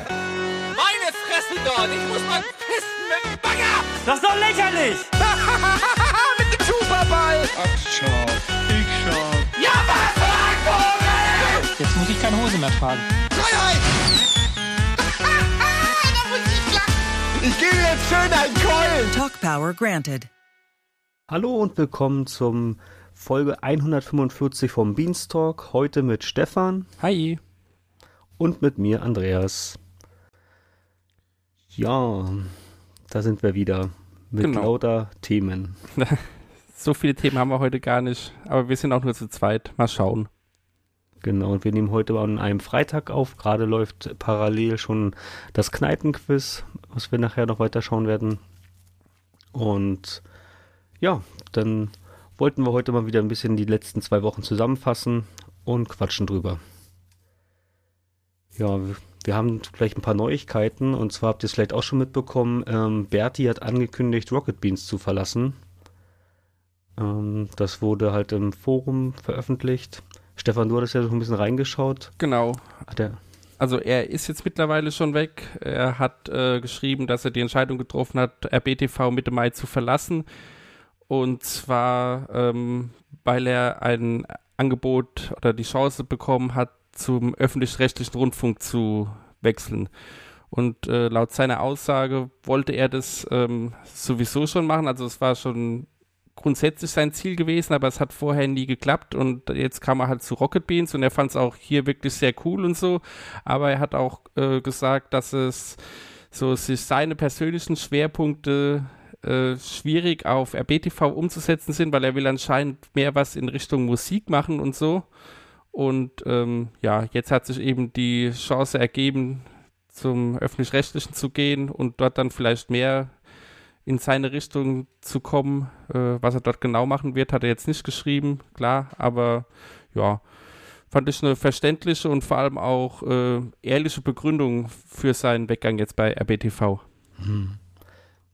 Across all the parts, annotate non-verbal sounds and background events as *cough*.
Meine Fresse dort! Ich muss mal pissen mit dem Bagger! Das ist doch lächerlich! *laughs* mit dem Superball! Ach, schau. Ich schau. Ja, was! Jetzt muss ich keine Hose mehr tragen. Freiheit! *laughs* da muss ich gebe jetzt schön einen Keulen! Talk Power granted. Hallo und willkommen zum Folge 145 vom Beanstalk. Heute mit Stefan Hi. und mit mir Andreas. Ja, da sind wir wieder mit Genau. lauter Themen. *laughs* So viele Themen haben wir heute gar nicht, aber wir sind auch nur zu zweit. Mal schauen. Genau, und wir nehmen heute an einem Freitag auf. Gerade läuft parallel schon das Kneipenquiz, was wir nachher noch weiter schauen werden. Und ja, dann wollten wir heute mal wieder ein bisschen die letzten zwei Wochen zusammenfassen und quatschen drüber. Ja, wir- haben vielleicht ein paar Neuigkeiten und zwar habt ihr es vielleicht auch schon mitbekommen, ähm, Berti hat angekündigt, Rocket Beans zu verlassen. Ähm, das wurde halt im Forum veröffentlicht. Stefan, du hattest ja so ein bisschen reingeschaut. Genau. Er, Also er ist jetzt mittlerweile schon weg. Er hat äh, geschrieben, dass er die Entscheidung getroffen hat, RBTV Mitte Mai zu verlassen. Und zwar, ähm, weil er ein Angebot oder die Chance bekommen hat, zum öffentlich-rechtlichen Rundfunk zu wechseln. Und äh, laut seiner Aussage wollte er das ähm, sowieso schon machen. Also es war schon grundsätzlich sein Ziel gewesen, aber es hat vorher nie geklappt und jetzt kam er halt zu Rocket Beans und er fand es auch hier wirklich sehr cool und so. Aber er hat auch äh, gesagt, dass es so sich seine persönlichen Schwerpunkte äh, schwierig auf RBTV umzusetzen sind, weil er will anscheinend mehr was in Richtung Musik machen und so. Und ähm, ja, jetzt hat sich eben die Chance ergeben, zum öffentlich-rechtlichen zu gehen und dort dann vielleicht mehr in seine Richtung zu kommen. Äh, was er dort genau machen wird, hat er jetzt nicht geschrieben, klar, aber ja, fand ich eine verständliche und vor allem auch äh, ehrliche Begründung für seinen Weggang jetzt bei RBTV.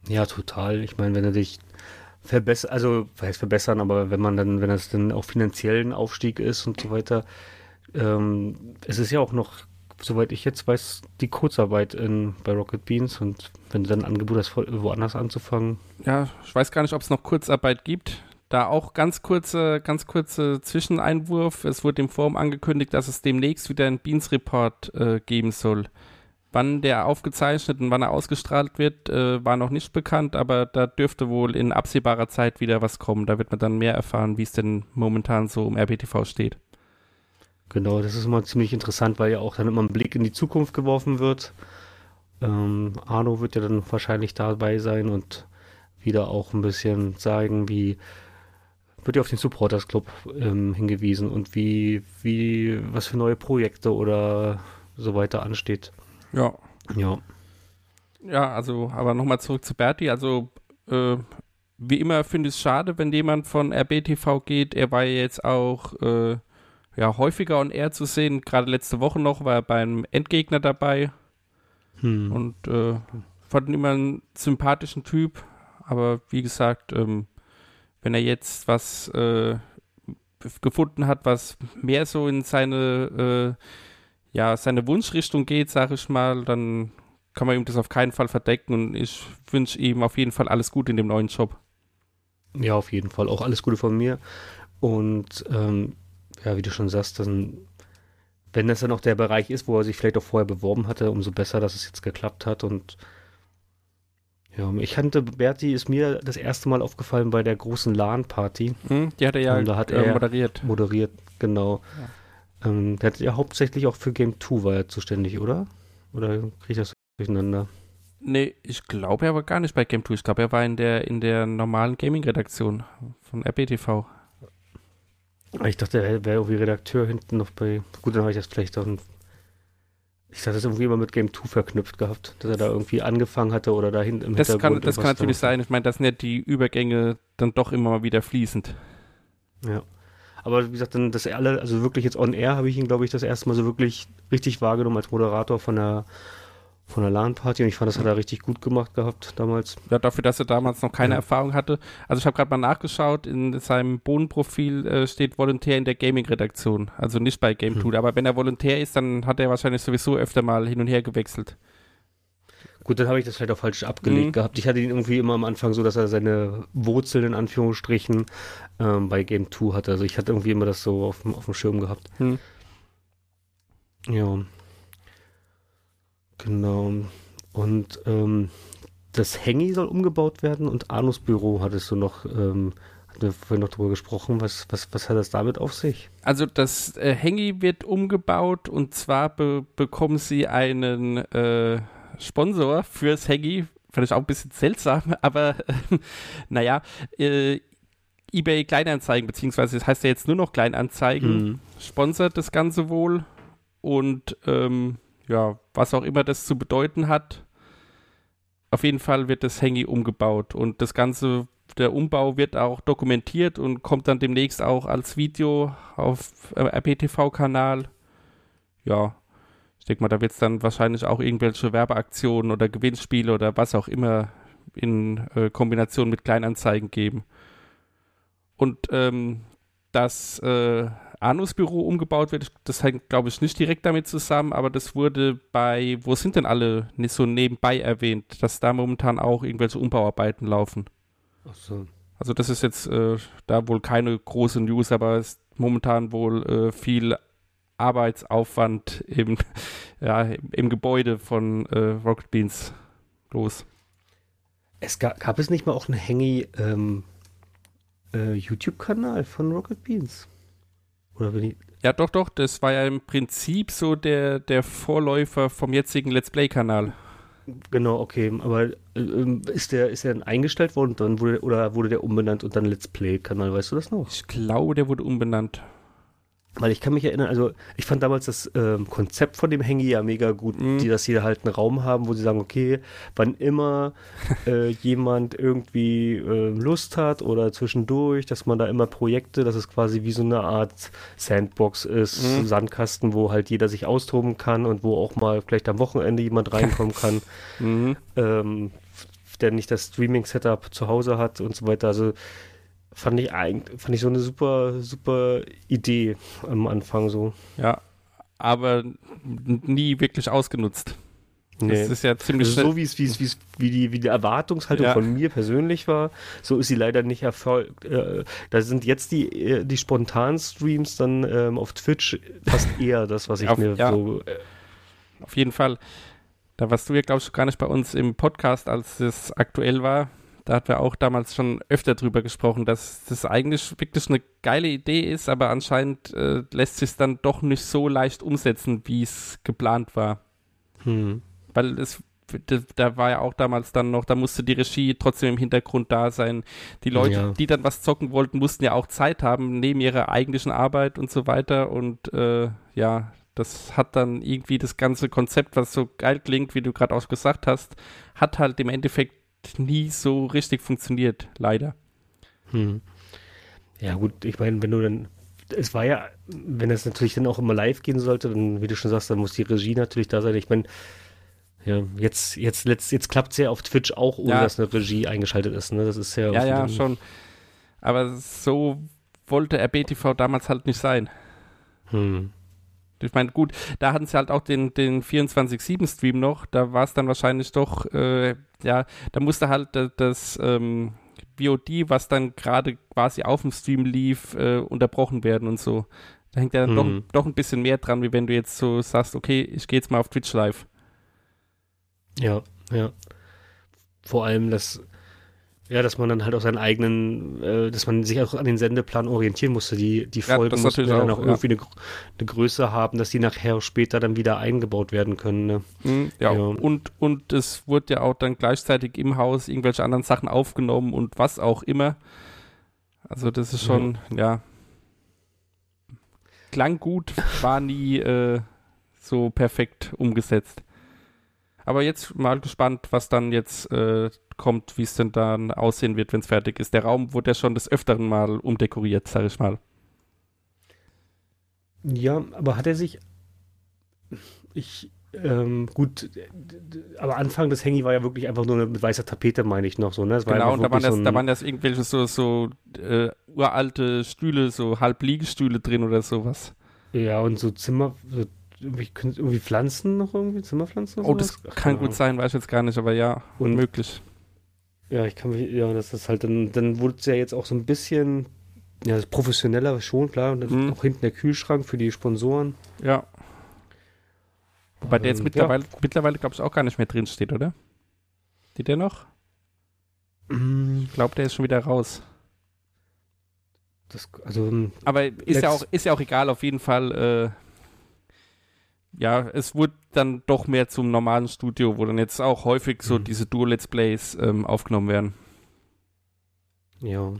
ja, total. Ich meine, wenn er dich verbessert, also was heißt verbessern, aber wenn man dann, wenn das dann auch finanziellen Aufstieg ist und so weiter, ähm, es ist ja auch noch, soweit ich jetzt weiß, die Kurzarbeit in, bei Rocket Beans und wenn du dann ein Angebot hast, woanders anzufangen, Ja, ich weiß gar nicht, ob es noch Kurzarbeit gibt. Da auch ganz kurze, ganz kurze Zwischeneinwurf. Es wurde im Forum angekündigt, dass es demnächst wieder einen Beans Report äh, geben soll. Wann der aufgezeichnet und wann er ausgestrahlt wird, äh, war noch nicht bekannt, aber da dürfte wohl in absehbarer Zeit wieder was kommen. Da wird man dann mehr erfahren, wie es denn momentan so um RBTV steht. Genau, das ist immer ziemlich interessant, weil ja auch dann immer ein Blick in die Zukunft geworfen wird. Ähm, Arno wird ja dann wahrscheinlich dabei sein und wieder auch ein bisschen zeigen, wie wird ja auf den Supporters Club ähm, hingewiesen und wie, wie, was für neue Projekte oder so weiter ansteht. Ja, Ja, Ja, also, aber nochmal zurück zu Berti. Also, äh, wie immer finde ich es schade, wenn jemand von RBTV geht. Er war ja jetzt auch äh, ja, häufiger on air zu sehen. Gerade letzte Woche noch war er beim Endgegner dabei hm. und äh, fand ihn immer einen sympathischen Typ. Aber wie gesagt, ähm, wenn er jetzt was äh, gefunden hat, was mehr so in seine, äh, ja, seine Wunschrichtung geht, sage ich mal, dann kann man ihm das auf keinen Fall verdecken und ich wünsche ihm auf jeden Fall alles Gute in dem neuen Job. Ja, auf jeden Fall. Auch alles Gute von mir. Und ähm, ja, wie du schon sagst, dann, wenn das dann auch der Bereich ist, wo er sich vielleicht auch vorher beworben hatte, umso besser, dass es jetzt geklappt hat. Und ja, ich kannte, Berti ist mir das erste Mal aufgefallen bei der großen LAN-Party Hm? Die hat er ja Und da hat äh, er- moderiert. moderiert, genau. Ähm, der hat ja hauptsächlich auch für Game 2 war er zuständig, oder? Oder kriege ich das durcheinander? Nee, ich glaube, er war gar nicht bei Game 2. Ich glaube, er war in der, in der normalen Gaming-Redaktion von RBTV. Ah, Ich dachte, er wäre irgendwie Redakteur hinten noch bei. Gut, dann habe ich das vielleicht dann. Ich dachte, das irgendwie immer mit Game 2 verknüpft gehabt, dass er da irgendwie angefangen hatte oder da hinten im Das kann, Hintergrund das kann natürlich da- sein. Ich meine, das sind ja die Übergänge dann doch immer mal wieder fließend. Ja. Aber wie gesagt, dann das alle, also wirklich jetzt on air habe ich ihn, glaube ich, das erste Mal so wirklich richtig wahrgenommen als Moderator von der von der LAN-Party und ich fand, das hat er richtig gut gemacht gehabt damals. Ja, dafür, dass er damals noch keine Ja. Erfahrung hatte. Also ich habe gerade mal nachgeschaut, in seinem Bohnenprofil äh, steht Volontär in der Gaming-Redaktion, also nicht bei Game Hm. Aber wenn er Volontär ist, dann hat er wahrscheinlich sowieso öfter mal hin und her gewechselt. Gut, dann habe ich das vielleicht auch falsch abgelegt Mhm. gehabt. Ich hatte ihn irgendwie immer am Anfang so, dass er seine Wurzeln in Anführungsstrichen ähm, bei Game 2 hatte. Also ich hatte irgendwie immer das so auf dem, auf dem Schirm gehabt. Hm. Ja. Genau. Und ähm, das Hengi soll umgebaut werden und Arnus Büro hattest du noch, ähm, hatten wir vorhin noch drüber gesprochen. Was, was, was hat das damit auf sich? Also das äh, wird umgebaut und zwar be bekommen sie einen äh, Sponsor fürs. Fand ich auch ein bisschen seltsam, *laughs* aber äh, naja, äh, eBay Kleinanzeigen, beziehungsweise das heißt ja jetzt nur noch Kleinanzeigen, Mhm. sponsert das Ganze wohl und ähm, ja, was auch immer das zu bedeuten hat. Auf jeden Fall wird das Hengi umgebaut und das Ganze, der Umbau wird auch dokumentiert und kommt dann demnächst auch als Video auf äh, RBTV-Kanal. Ja, denke mal, da wird es dann wahrscheinlich auch irgendwelche Werbeaktionen oder Gewinnspiele oder was auch immer in äh, Kombination mit Kleinanzeigen geben. Und ähm, dass äh, Anus Büro umgebaut wird, das hängt, glaube ich, nicht direkt damit zusammen, aber das wurde bei, wo sind denn alle nicht so nebenbei erwähnt, dass da momentan auch irgendwelche Umbauarbeiten laufen. Ach so. Also das ist jetzt äh, da wohl keine große News, aber es ist momentan wohl äh, viel Arbeitsaufwand im, *laughs* ja, im, Gebäude von äh, Rocket Beans los. Es gab, gab es nicht mal auch einen Hengi ähm, äh, YouTube-Kanal von Rocket Beans? Oder bin ich. Ja, doch, doch, das war ja im Prinzip so der, der Vorläufer vom jetzigen Let's Play-Kanal. Genau, okay. Aber äh, ähm, ist der, ist der dann eingestellt worden dann wurde, oder wurde der umbenannt und dann Let's Play-Kanal? Weißt du das noch? Ich glaube, der wurde umbenannt. Weil ich kann mich erinnern, also ich fand damals das ähm, Konzept von dem Hengi ja mega gut, Mhm. die, dass sie halt einen Raum haben, wo sie sagen, okay, wann immer äh, *laughs* jemand irgendwie äh, Lust hat oder zwischendurch, dass man da immer Projekte, dass es quasi wie so eine Art Sandbox ist, Mhm. Sandkasten, wo halt jeder sich austoben kann und wo auch mal vielleicht am Wochenende jemand reinkommen kann, *laughs* Mhm. ähm, der nicht das Streaming-Setup zu Hause hat und so weiter. Also fand ich eigentlich, fand ich so eine super, super Idee am Anfang so. Ja, aber nie wirklich ausgenutzt. Nee. Das ist ja ziemlich Also so wie es, wie es, wie es, wie die, wie die Erwartungshaltung Ja. von mir persönlich war, so ist sie leider nicht erfolgt. Äh, da sind jetzt die, äh, die spontanen Streams dann ähm, auf Twitch fast *laughs* eher das, was ich Auf- mir ja. so. Äh, Auf jeden Fall. Da warst du ja, glaube ich, gar nicht bei uns im Podcast, als es aktuell war. Da hatten wir auch damals schon öfter drüber gesprochen, dass das eigentlich wirklich eine geile Idee ist, aber anscheinend äh, lässt sich dann doch nicht so leicht umsetzen, wie es geplant war. hm. Weil es da- war ja auch damals dann noch, da musste die Regie trotzdem im Hintergrund da sein. Die Leute, Ja. die dann was zocken wollten, mussten ja auch Zeit haben, neben ihrer eigentlichen Arbeit und so weiter. Und äh, ja, das hat dann irgendwie das ganze Konzept, was so geil klingt, wie du gerade auch gesagt hast, hat halt im Endeffekt nie so richtig funktioniert, leider. Hm. Ja, gut, ich meine, wenn du dann. Es war ja, wenn es natürlich dann auch immer live gehen sollte, dann, wie du schon sagst, dann muss die Regie natürlich da sein. Ich meine, ja, jetzt, jetzt, letzt, jetzt klappt es ja auf Twitch auch, ohne Ja. dass eine Regie eingeschaltet ist. Ne? Das ist ja. Ja, ja, schon. Aber so wollte RBTV damals halt nicht sein. Hm. Ich meine, gut, da hatten sie halt auch den, den 24-7-Stream noch. Da war es dann wahrscheinlich doch, äh, ja, da musste halt da- das ähm, VOD, was dann gerade quasi auf dem Stream lief, äh, unterbrochen werden und so. Da hängt ja dann Mhm. doch, doch ein bisschen mehr dran, wie wenn du jetzt so sagst, okay, ich gehe jetzt mal auf Twitch live. Ja, ja. Vor allem, dass, ja, dass man dann halt auch seinen eigenen, äh, dass man sich auch an den Sendeplan orientieren musste. Die, die Ja, Folgen mussten ja dann auch, auch ja. irgendwie eine, Gr- eine Größe haben, dass die nachher später dann wieder eingebaut werden können. Ne? Mhm, ja, Ja. Und, und es wurde ja auch dann gleichzeitig im Haus irgendwelche anderen Sachen aufgenommen und was auch immer. Also das ist schon, ja. Klang gut, war nie äh, so perfekt umgesetzt. Aber jetzt mal gespannt, was dann jetzt äh, kommt, wie es denn dann aussehen wird, wenn es fertig ist. Der Raum wurde ja schon des Öfteren mal umdekoriert, sag ich mal. Ja, aber hat er sich. Ich, ähm, gut, aber Anfang des Hangy war ja wirklich einfach nur mit weißer Tapete, meine ich noch so, ne? Genau, und da waren, das, so da waren das irgendwelche so, so äh, uralte Stühle, so Halbliegestühle drin oder sowas. Ja, und so Zimmer, so irgendwie, können- irgendwie Pflanzen noch irgendwie, Zimmerpflanzen oder Oh, das? Ach, kann gut sein, weiß ich jetzt gar nicht, aber ja, Und- möglich. Ja, ich kann mich, ja, das ist halt dann, dann wurde es ja jetzt auch so ein bisschen, ja, das professioneller schon, klar, und dann Mhm. auch hinten der Kühlschrank für die Sponsoren. Ja. Wobei der jetzt Ähm, mittlerweile, mittlerweile glaube ich, auch gar nicht mehr drin steht, oder? Steht der noch? Mm, Ich glaube, der ist schon wieder raus. Das, also, ähm, Aber ist ja, auch, ist ja auch egal, auf jeden Fall. Äh, ja, es wurde dann doch mehr zum normalen Studio, wo dann jetzt auch häufig so Mhm. diese Dual-Let's Plays ähm, aufgenommen werden. ja.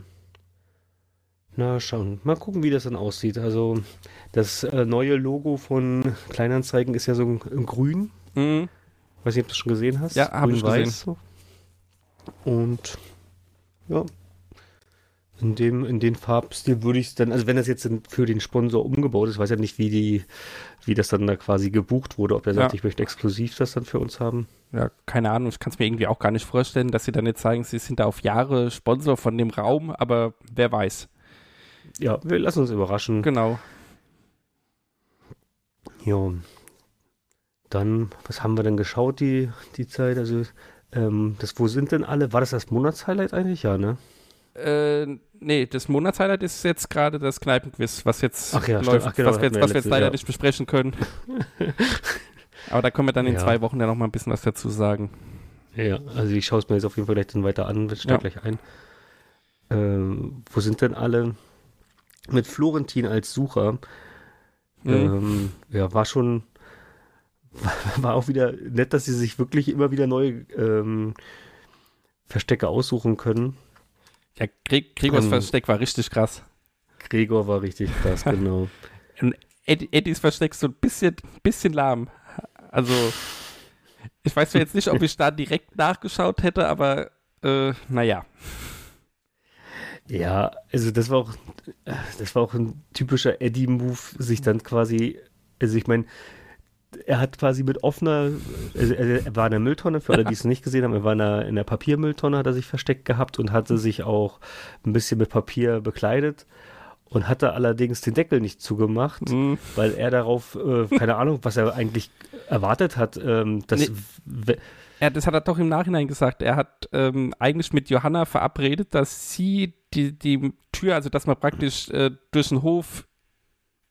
Na, schauen. Mal gucken, wie das dann aussieht. Also, das äh, neue Logo von Kleinanzeigen ist ja so in grün. Mhm. Weiß nicht, ob du das schon gesehen hast. Ja, hab ich gesehen. so. Und ja, in dem, in den Farbstil würde ich es dann, also wenn das jetzt für den Sponsor umgebaut ist, weiß ja nicht, wie die, wie das dann da quasi gebucht wurde, ob er sagt, Ja. ich möchte exklusiv das dann für uns haben. Ja, keine Ahnung, ich kann es mir irgendwie auch gar nicht vorstellen, dass sie dann jetzt sagen, sie sind da auf Jahre Sponsor von dem Raum, aber wer weiß. Ja, wir lassen uns überraschen. Genau. Ja. Dann, was haben wir denn geschaut die, die Zeit? Also, ähm, das, wo sind denn alle? War das das Monatshighlight eigentlich? Ja, ne? Äh, nee, das Monatshighlight ist jetzt gerade das Kneipenquiz, was jetzt ja, läuft, Ach genau, was wir jetzt, was wir jetzt leider Jahr. nicht besprechen können. *laughs* Aber da können wir dann in Ja. zwei Wochen ja noch mal ein bisschen was dazu sagen. Ja, also ich schaue es mir jetzt auf jeden Fall gleich dann weiter an, ich steig Ja. gleich ein. Ähm, wo sind denn alle? Mit Florentin als Sucher. Mhm. Ähm, ja, war schon, *laughs* war auch wieder nett, dass sie sich wirklich immer wieder neue ähm, Verstecke aussuchen können. Ja, Gre Gregors Ähm. Versteck war richtig krass. Gregor war richtig krass, *laughs* genau. Ed Eddies Versteck so ein bisschen, bisschen lahm. Also, ich weiß jetzt nicht, ob ich da direkt nachgeschaut hätte, aber äh, naja. Ja, also das war auch, das war auch ein typischer Eddie-Move, sich dann quasi, also ich meine, er hat quasi mit offener, also er war in der Mülltonne, für alle, die es nicht gesehen haben, er war in der, in der Papiermülltonne, hat er sich versteckt gehabt und hatte sich auch ein bisschen mit Papier bekleidet und hatte allerdings den Deckel nicht zugemacht, Mhm. weil er darauf, äh, keine Ahnung, was er eigentlich erwartet hat, ähm, dass, Nee. Ja, das hat er doch im Nachhinein gesagt. Er hat ähm, eigentlich mit Johanna verabredet, dass sie die, die Tür, also dass man praktisch äh, durch den Hof,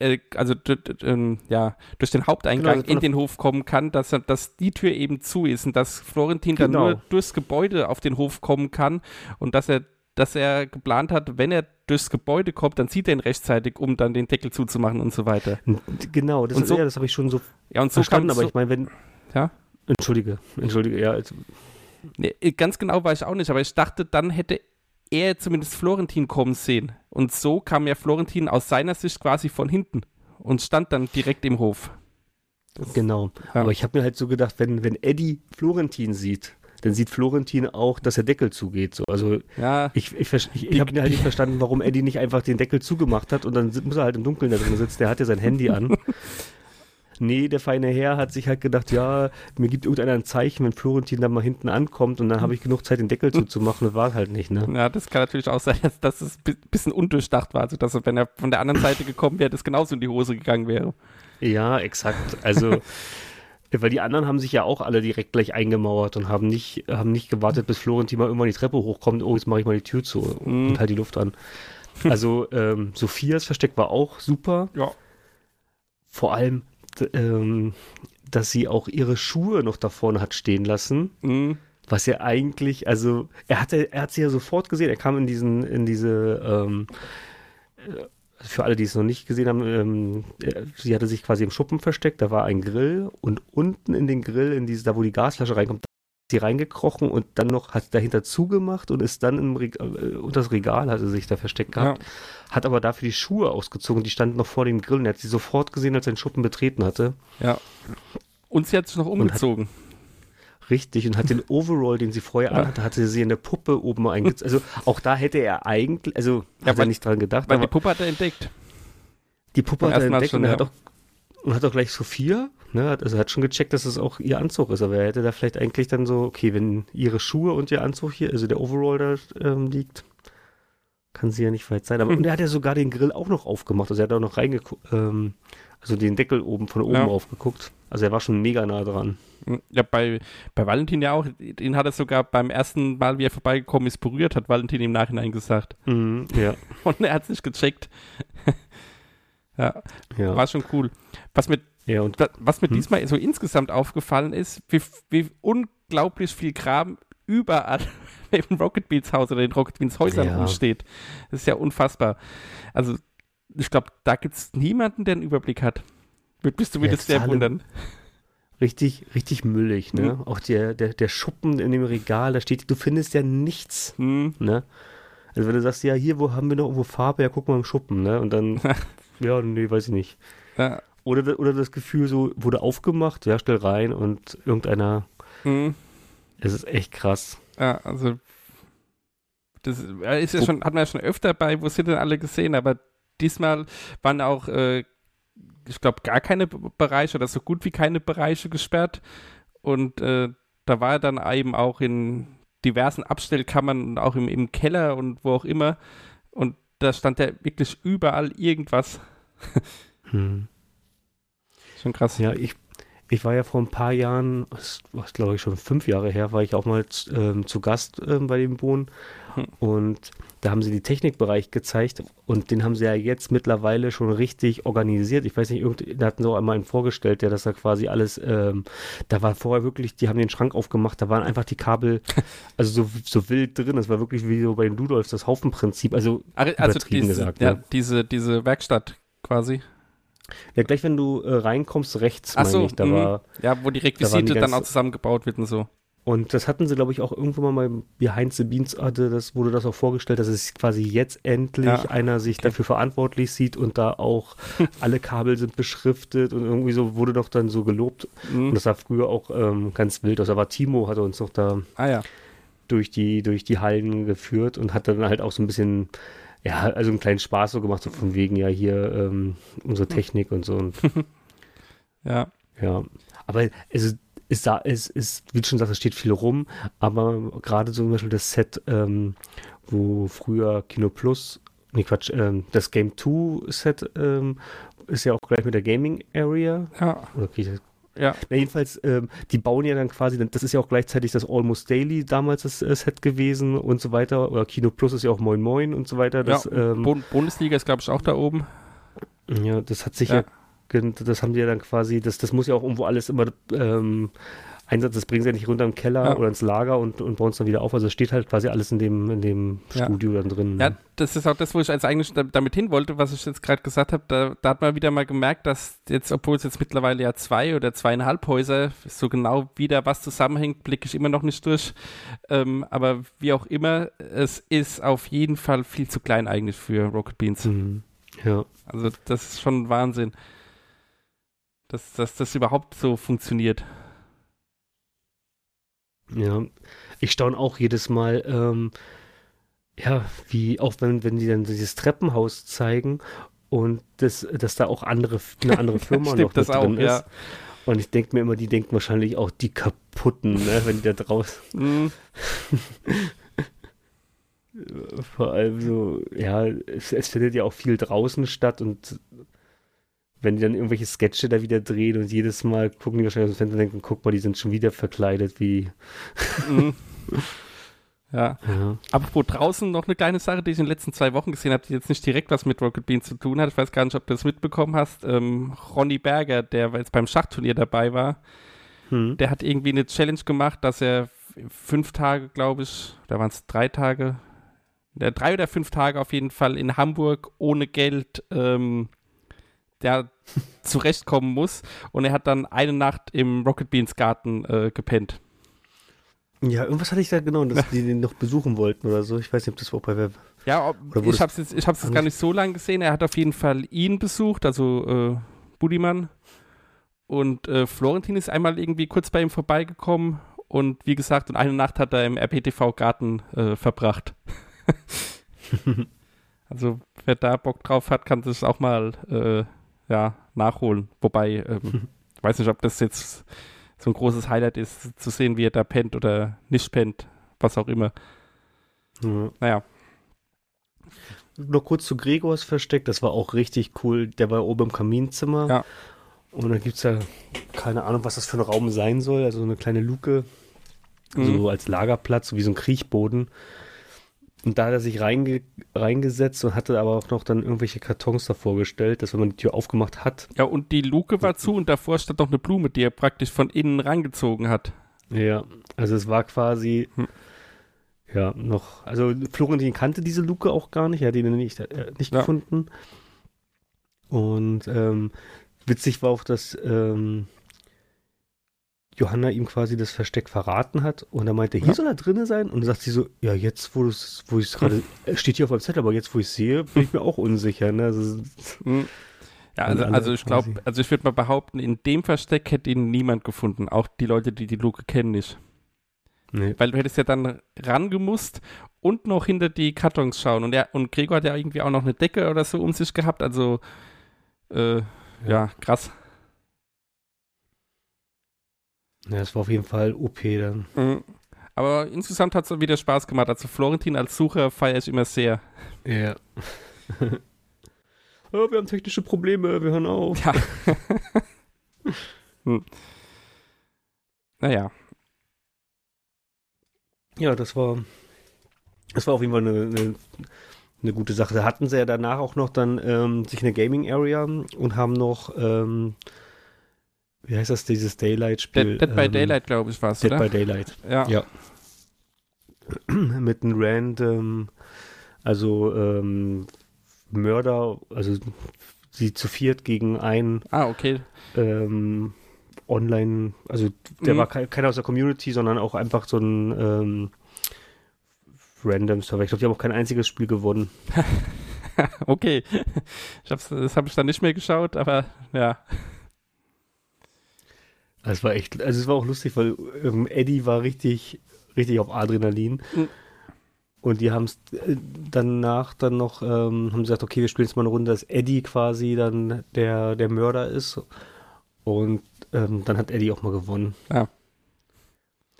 äh, also ähm, ja, durch den Haupteingang Genau, in den Hof kommen kann, dass, dass die Tür eben zu ist und dass Florentin dann Genau. nur durchs Gebäude auf den Hof kommen kann und dass er dass er geplant hat, wenn er durchs Gebäude kommt, dann zieht er ihn rechtzeitig, um dann den Deckel zuzumachen und so weiter. genau, das, so- ja, das habe ich schon so Ja, und so verstanden, aber so, ich meine, wenn, Ja? Entschuldige, entschuldige, ja, also, Nee, ganz genau war ich auch nicht, aber ich dachte, dann hätte er zumindest Florentin kommen sehen. Und so kam ja Florentin aus seiner Sicht quasi von hinten und stand dann direkt im Hof. Genau. Ja. Aber ich habe mir halt so gedacht, wenn, wenn Eddie Florentin sieht, dann sieht Florentin auch, dass der Deckel zugeht. So. Also Ja, ich, ich, ich, ich habe halt nicht verstanden, warum Eddie nicht einfach den Deckel zugemacht hat und dann muss er halt im Dunkeln da drin sitzen. Der hat ja sein Handy an. *laughs* Nee, der feine Herr hat sich halt gedacht, ja, mir gibt irgendeiner ein Zeichen, wenn Florentin dann mal hinten ankommt und dann habe ich genug Zeit, den Deckel zuzumachen. Das war halt nicht, ne? ja, das kann natürlich auch sein, dass, dass es ein bisschen undurchdacht war. Also, dass er, wenn er von der anderen Seite gekommen wäre, das genauso in die Hose gegangen wäre. Ja, exakt. Also, *laughs* weil die anderen haben sich ja auch alle direkt gleich eingemauert und haben nicht, haben nicht gewartet, bis Florentin mal irgendwann die Treppe hochkommt. Oh, jetzt mache ich mal die Tür zu Mhm. und halt die Luft an. Also, ähm, Sophias Versteck war auch super. Ja. Vor allem, ähm, dass sie auch ihre Schuhe noch da vorne hat stehen lassen. Mhm. Was ja eigentlich, also er hatte, er hat sie ja sofort gesehen. Er kam in diesen, in diese, ähm, äh, für alle, die es noch nicht gesehen haben, ähm, äh, sie hatte sich quasi im Schuppen versteckt. Da war ein Grill und unten in den Grill, in diese, da wo die Gasflasche reinkommt, sie reingekrochen und dann noch hat dahinter zugemacht und ist dann im Reg äh, unter das Regal hatte sie sich da versteckt gehabt. Hat aber dafür die Schuhe ausgezogen. Die standen noch vor dem Grill. Und er hat sie sofort gesehen, als er den Schuppen betreten hatte. Ja. Und sie hat sich noch umgezogen. Richtig, und hat den *laughs* Overall, den sie vorher Ja. anhatte, hatte sie in der Puppe oben eingezogen. Also auch da hätte er eigentlich, also Ja, hat weil- er nicht dran gedacht, Weil aber die Puppe hat er entdeckt. die Puppe hat er entdeckt schon, und er ja. hat auch und hat auch gleich Sophia, ne, also hat schon gecheckt, dass es auch ihr Anzug ist, aber er hätte da vielleicht eigentlich dann so, okay, wenn ihre Schuhe und ihr Anzug hier, also der Overall da ähm, liegt, kann sie ja nicht weit sein. Aber und er hat ja sogar den Grill auch noch aufgemacht, also er hat auch noch reingeguckt, ähm, also den Deckel oben von oben Ja. aufgeguckt. Also er war schon mega nah dran. Ja, bei, bei Valentin ja auch. Den hat er sogar beim ersten Mal, wie er vorbeigekommen ist, berührt, hat Valentin im Nachhinein gesagt. Mhm, ja, *laughs* Und er hat es nicht gecheckt. Ja, ja. war schon cool. Was mir, ja, und wa- was mir Hm? diesmal so insgesamt aufgefallen ist, wie, wie unglaublich viel Kram überall *laughs* im Rocket Beans Haus oder in Rocket Beans Häusern Ja. rumsteht. Das ist ja unfassbar. Also, ich glaube, da gibt es niemanden, der einen Überblick hat. Würdest du Ja, würdest sehr wundern. richtig, richtig müllig, ne? Mhm. Auch der, der, der Schuppen in dem Regal, da steht, du findest ja nichts. Hm. ne? Also wenn du sagst, ja, hier, wo haben wir noch irgendwo Farbe? Ja, guck mal im Schuppen, ne? Und dann, *laughs* ja, nee, weiß ich nicht. Ja. Oder, oder das Gefühl so, wurde aufgemacht, ja, stell rein und irgendeiner, Hm. es ist echt krass. Ja, also das ist ja schon, hat man ja schon öfter bei, wo sind denn alle gesehen, aber diesmal waren auch, äh, ich glaube, gar keine Bereiche oder so gut wie keine Bereiche gesperrt. Und äh, da war er dann eben auch in diversen Abstellkammern und auch im, im Keller und wo auch immer. Und da stand ja wirklich überall irgendwas. *laughs* Hm. Schon krass. Ja, ich, ich war ja vor ein paar Jahren, das war glaube ich schon fünf Jahre her, war ich auch mal ähm, zu Gast ähm, bei dem Bohnen. Hm. Und da haben sie den Technikbereich gezeigt und den haben sie ja jetzt mittlerweile schon richtig organisiert. Ich weiß nicht, da hatten sie auch einmal einen vorgestellt, der das da quasi alles, ähm, da war vorher wirklich, die haben den Schrank aufgemacht, da waren einfach die Kabel, *laughs* also so, so wild drin. Das war wirklich wie so bei den Ludolfs, das Haufenprinzip. Also Also diese, gesagt, ja, ne? diese, diese Werkstatt quasi. ja, gleich wenn du äh, reinkommst, rechts, Ach meine so, ich, da mhm. war. Ja, wo die waren die Requisite dann ganze- auch zusammengebaut wird und so. Und das hatten sie, glaube ich, auch irgendwann mal beim Behind the Beans hatte das, wurde das auch vorgestellt, dass es quasi jetzt endlich Ja, einer sich dafür verantwortlich sieht und da auch *laughs* alle Kabel sind beschriftet und irgendwie so wurde doch dann so gelobt. Mhm. Und das sah früher auch ähm, ganz wild aus. Aber Timo hatte uns noch da Ah ja. durch die, durch die Hallen geführt und hat dann halt auch so ein bisschen, ja, also einen kleinen Spaß so gemacht, so von wegen, ja, hier ähm, unsere Technik und so. Und *laughs* Ja. ja, aber es, es, sah- es ist, wie du schon sagst, es steht viel rum, aber gerade so zum Beispiel das Set, ähm, wo früher Kino Plus, nee Quatsch, ähm, das Game 2 Set ähm, ist ja auch gleich mit der Gaming Area. Ja. Das? Ja. Na, jedenfalls, ähm, die bauen ja dann quasi, das ist ja auch gleichzeitig das Almost Daily damals das äh, Set gewesen und so weiter. Oder Kino Plus ist ja auch Moin Moin und so weiter. Das, ja. ähm, Bund- Bundesliga ist, glaube ich, auch da oben. ja, das hat sich Ja. ja, das haben die ja dann quasi, das, das muss ja auch irgendwo alles immer ähm, Einsatz, das bringen sie ja nicht runter im Keller Ja. oder ins Lager und, und bauen es dann wieder auf. Also es steht halt quasi alles in dem, in dem Ja. Studio dann drin. Ja, ne? das ist auch das, wo ich als eigentlich da- damit hin wollte, was ich jetzt gerade gesagt habe. Da, da hat man wieder mal gemerkt, dass jetzt, obwohl es jetzt mittlerweile ja zwei oder zweieinhalb Häuser, so genau wieder was zusammenhängt, blicke ich immer noch nicht durch. Ähm, aber wie auch immer, es ist auf jeden Fall viel zu klein eigentlich für Rocket Beans. Mhm. Ja. Also das ist schon Wahnsinn, dass, dass das überhaupt so funktioniert. Ja, ich staune auch jedes Mal, ähm, ja, wie, auch wenn, wenn die dann dieses Treppenhaus zeigen und das, dass da auch andere, eine andere *laughs* Firma noch das auch, drin ja. ist. Und ich denke mir immer, die denken wahrscheinlich auch die kaputten, ne, wenn die da draußen, *laughs* Mhm. vor allem so, ja, es, es findet ja auch viel draußen statt und wenn die dann irgendwelche Sketche da wieder drehen und jedes Mal gucken die wahrscheinlich aus dem Fenster und denken, guck mal, die sind schon wieder verkleidet wie, Mhm. *laughs* Ja. ja. Apropos draußen noch eine kleine Sache, die ich in den letzten zwei Wochen gesehen habe, die jetzt nicht direkt was mit Rocket Beans zu tun hat. Ich weiß gar nicht, ob du das mitbekommen hast. Ähm, Ronny Berger, der jetzt beim Schachturnier dabei war, Hm. der hat irgendwie eine Challenge gemacht, dass er fünf Tage, glaube ich, da waren es drei Tage, drei oder fünf Tage auf jeden Fall in Hamburg ohne Geld ähm, der zurechtkommen muss. Und er hat dann eine Nacht im Rocket Beans Garten äh, gepennt. Ja, irgendwas hatte ich da genau, dass die *laughs* den noch besuchen wollten oder so. Ich weiß nicht, ob das auch bei Web. Ja, ob, ich habe es jetzt, ich hab's jetzt gar nicht so lange gesehen. Er hat auf jeden Fall ihn besucht, also äh, Budimann. Und äh, Florentin ist einmal irgendwie kurz bei ihm vorbeigekommen. Und wie gesagt, und eine Nacht hat er im RPTV-Garten äh, verbracht. *laughs* *laughs* also wer da Bock drauf hat, kann das auch mal äh, ja, nachholen. Wobei, ähm, ich *laughs* weiß nicht, ob das jetzt so ein großes Highlight ist, zu sehen, wie er da pennt oder nicht pennt, was auch immer. Ja. Naja, Noch kurz zu Gregors Versteck, das war auch richtig cool. Der war oben im Kaminzimmer. Ja. Und dann gibt es ja keine Ahnung, was das für ein Raum sein soll. Also eine kleine Luke, Mhm. so als Lagerplatz, so wie so ein Kriechboden. Und da hat er sich reinge reingesetzt und hatte aber auch noch dann irgendwelche Kartons davor gestellt, dass wenn man die Tür aufgemacht hat, ja, und die Luke war zu und davor stand noch eine Blume, die er praktisch von innen rangezogen hat. Ja, also es war quasi, Hm. ja, noch, also Florentin kannte diese Luke auch gar nicht, er hat ihn nicht, äh, nicht Ja. gefunden. Und ähm, witzig war auch, dass ähm, Johanna ihm quasi das Versteck verraten hat und er meinte, hier Ja. soll er drinne sein und dann sagt sie so, ja, jetzt wo es wo ich es gerade, es *laughs* steht hier auf meinem Zettel, aber jetzt wo ich es sehe, bin ich mir auch unsicher. Ne? Also, Mhm. Ja, also, also ich glaube, also ich würde mal behaupten, in dem Versteck hätte ihn niemand gefunden. Auch die Leute, die die Luke kennen, nicht. nee. Weil du hättest ja dann rangemusst und noch hinter die Kartons schauen. Und, er, und Gregor hat ja irgendwie auch noch eine Decke oder so um sich gehabt. Also, äh, ja. krass. Ja, das war auf jeden Fall OP dann. Mhm. Aber insgesamt hat es wieder Spaß gemacht. Also Florentin als Sucher feiere ich immer sehr. Ja. *laughs* oh, wir haben technische Probleme, wir hören auf. Ja. *laughs* hm. Naja, Ja, das war, das war auf jeden Fall eine, eine, eine gute Sache. Da hatten sie ja danach auch noch dann ähm, sich eine Gaming Area und haben noch, ähm, wie heißt das, dieses Daylight-Spiel? Dead, Dead by ähm, Daylight, glaube ich, war es, Dead oder? by Daylight. ja. Ja. *clears throat* Mit einem random, also ähm, Mörder, also sie zu viert gegen einen Ah, okay. ähm, online, also der Mhm. war ke keiner aus der Community, sondern auch einfach so ein ähm, random Server. Ich glaube, die haben auch kein einziges Spiel gewonnen. *laughs* okay. Ich hab's, das habe ich dann nicht mehr geschaut, aber ja. Also es war echt, also es war auch lustig, weil ähm, Eddie war richtig, richtig auf Adrenalin. Mhm. Und die haben es danach dann noch, ähm, haben gesagt, okay, wir spielen jetzt mal eine Runde, dass Eddie quasi dann der, der Mörder ist. Und ähm, dann hat Eddie auch mal gewonnen. Ja.